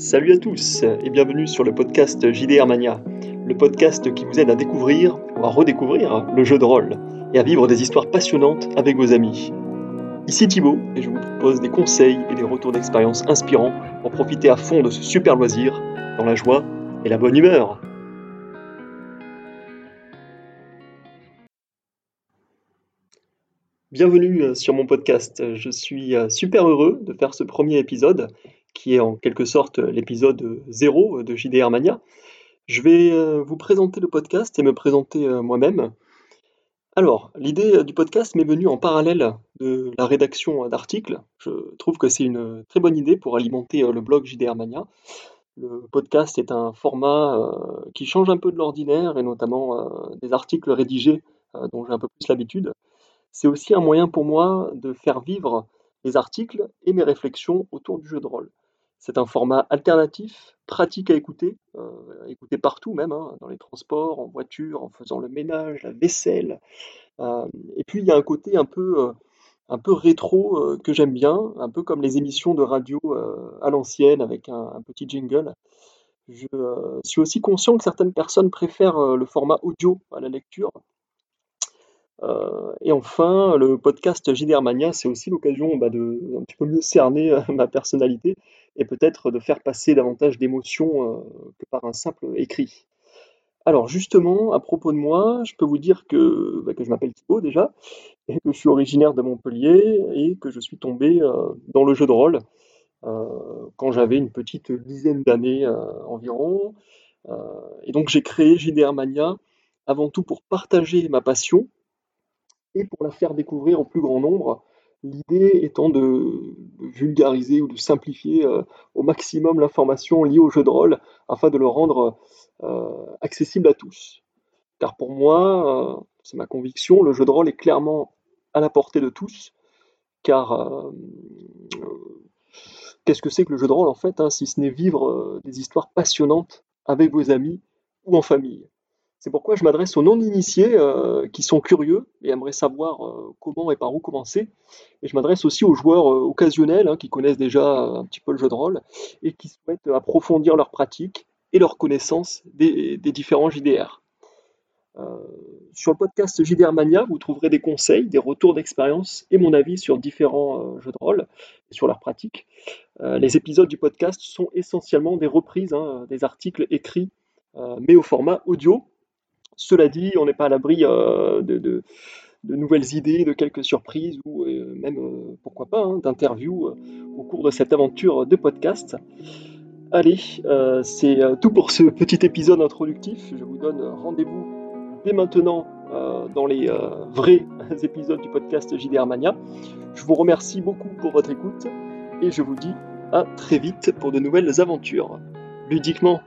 Salut à tous et bienvenue sur le podcast JDR Mania, le podcast qui vous aide à découvrir ou à redécouvrir le jeu de rôle et à vivre des histoires passionnantes avec vos amis. Ici Thibaut et je vous propose des conseils et des retours d'expérience inspirants pour profiter à fond de ce super loisir dans la joie et la bonne humeur. Bienvenue sur mon podcast. Je suis super heureux de faire ce premier épisode qui est en quelque sorte l'épisode 0 de JDR Mania. Je vais euh, vous présenter le podcast et me présenter euh, moi-même. Alors, l'idée euh, du podcast m'est venue en parallèle de la rédaction d'articles. Je trouve que c'est une très bonne idée pour alimenter le blog JDR Mania. Le podcast est un format qui change un peu de l'ordinaire et notamment des articles rédigés dont j'ai un peu plus l'habitude. C'est aussi un moyen pour moi de faire vivre les articles et mes réflexions autour du jeu de rôle. C'est un format alternatif, pratique à écouter, euh, écouter partout même, hein, dans les transports, en voiture, en faisant le ménage, la vaisselle. Euh, et puis il y a un côté un peu, euh, un peu rétro que j'aime bien, un peu comme les émissions de radio à l'ancienne avec un, petit jingle. Je suis aussi conscient que certaines personnes préfèrent le format audio à la lecture. Euh, et enfin, le podcast JDR Mania, c'est aussi l'occasion bah, de un petit peu mieux cerner euh, ma personnalité et peut-être de faire passer davantage d'émotions euh, que par un simple écrit. Alors justement, à propos de moi, je peux vous dire que, bah, que je m'appelle Thibaut déjà, et que je suis originaire de Montpellier, et que je suis tombé dans le jeu de rôle quand j'avais une petite dizaine d'années environ. et donc j'ai créé JDR Mania avant tout pour partager ma passion, pour la faire découvrir au plus grand nombre, l'idée étant de, vulgariser ou de simplifier euh, au maximum l'information liée au jeu de rôle afin de le rendre euh, accessible à tous. Car pour moi, euh, c'est ma conviction, le jeu de rôle est clairement à la portée de tous, car qu'est-ce que c'est que le jeu de rôle en fait, hein, si ce n'est vivre des histoires passionnantes avec vos amis ou en famille c'est pourquoi je m'adresse aux non-initiés euh, qui sont curieux et aimeraient savoir euh, comment et par où commencer. Et je m'adresse aussi aux joueurs euh, occasionnels hein, qui connaissent déjà un petit peu le jeu de rôle et qui souhaitent approfondir leur pratique et leur connaissance des, différents JDR. sur le podcast JDR Mania, vous trouverez des conseils, des retours d'expérience et mon avis sur différents jeux de rôle et sur leur pratique. les épisodes du podcast sont essentiellement des reprises hein, des articles écrits mais au format audio, cela dit, on n'est pas à l'abri euh, de, nouvelles idées, de quelques surprises ou euh, même, euh, pourquoi pas, hein, d'interviews au cours de cette aventure de podcast. Allez, c'est tout pour ce petit épisode introductif. Je vous donne rendez-vous dès maintenant dans les vrais épisodes du podcast JDR Mania. Je vous remercie beaucoup pour votre écoute et je vous dis à très vite pour de nouvelles aventures. Ludiquement